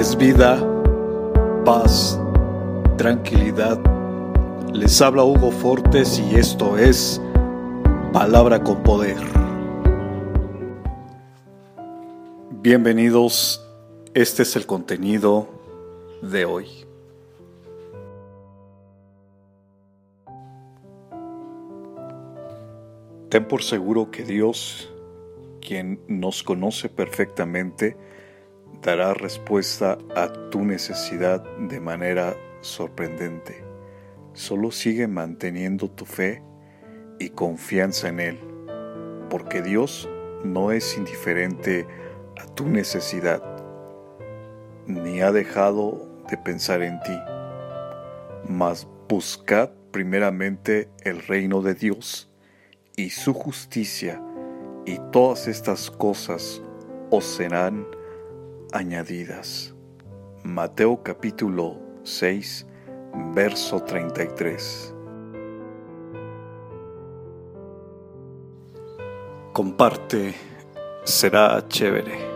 es vida, paz, tranquilidad. Les habla Hugo Fortes y esto es Palabra con Poder. Bienvenidos, este es el contenido de hoy. Ten por seguro que Dios, quien nos conoce perfectamente, dará respuesta a tu necesidad de manera sorprendente. Solo sigue manteniendo tu fe y confianza en Él, porque Dios no es indiferente a tu necesidad, ni ha dejado de pensar en ti. Mas buscad primeramente el reino de Dios y su justicia, y todas estas cosas os serán añadidas. Mateo capítulo 6, verso 33. Comparte, será chévere.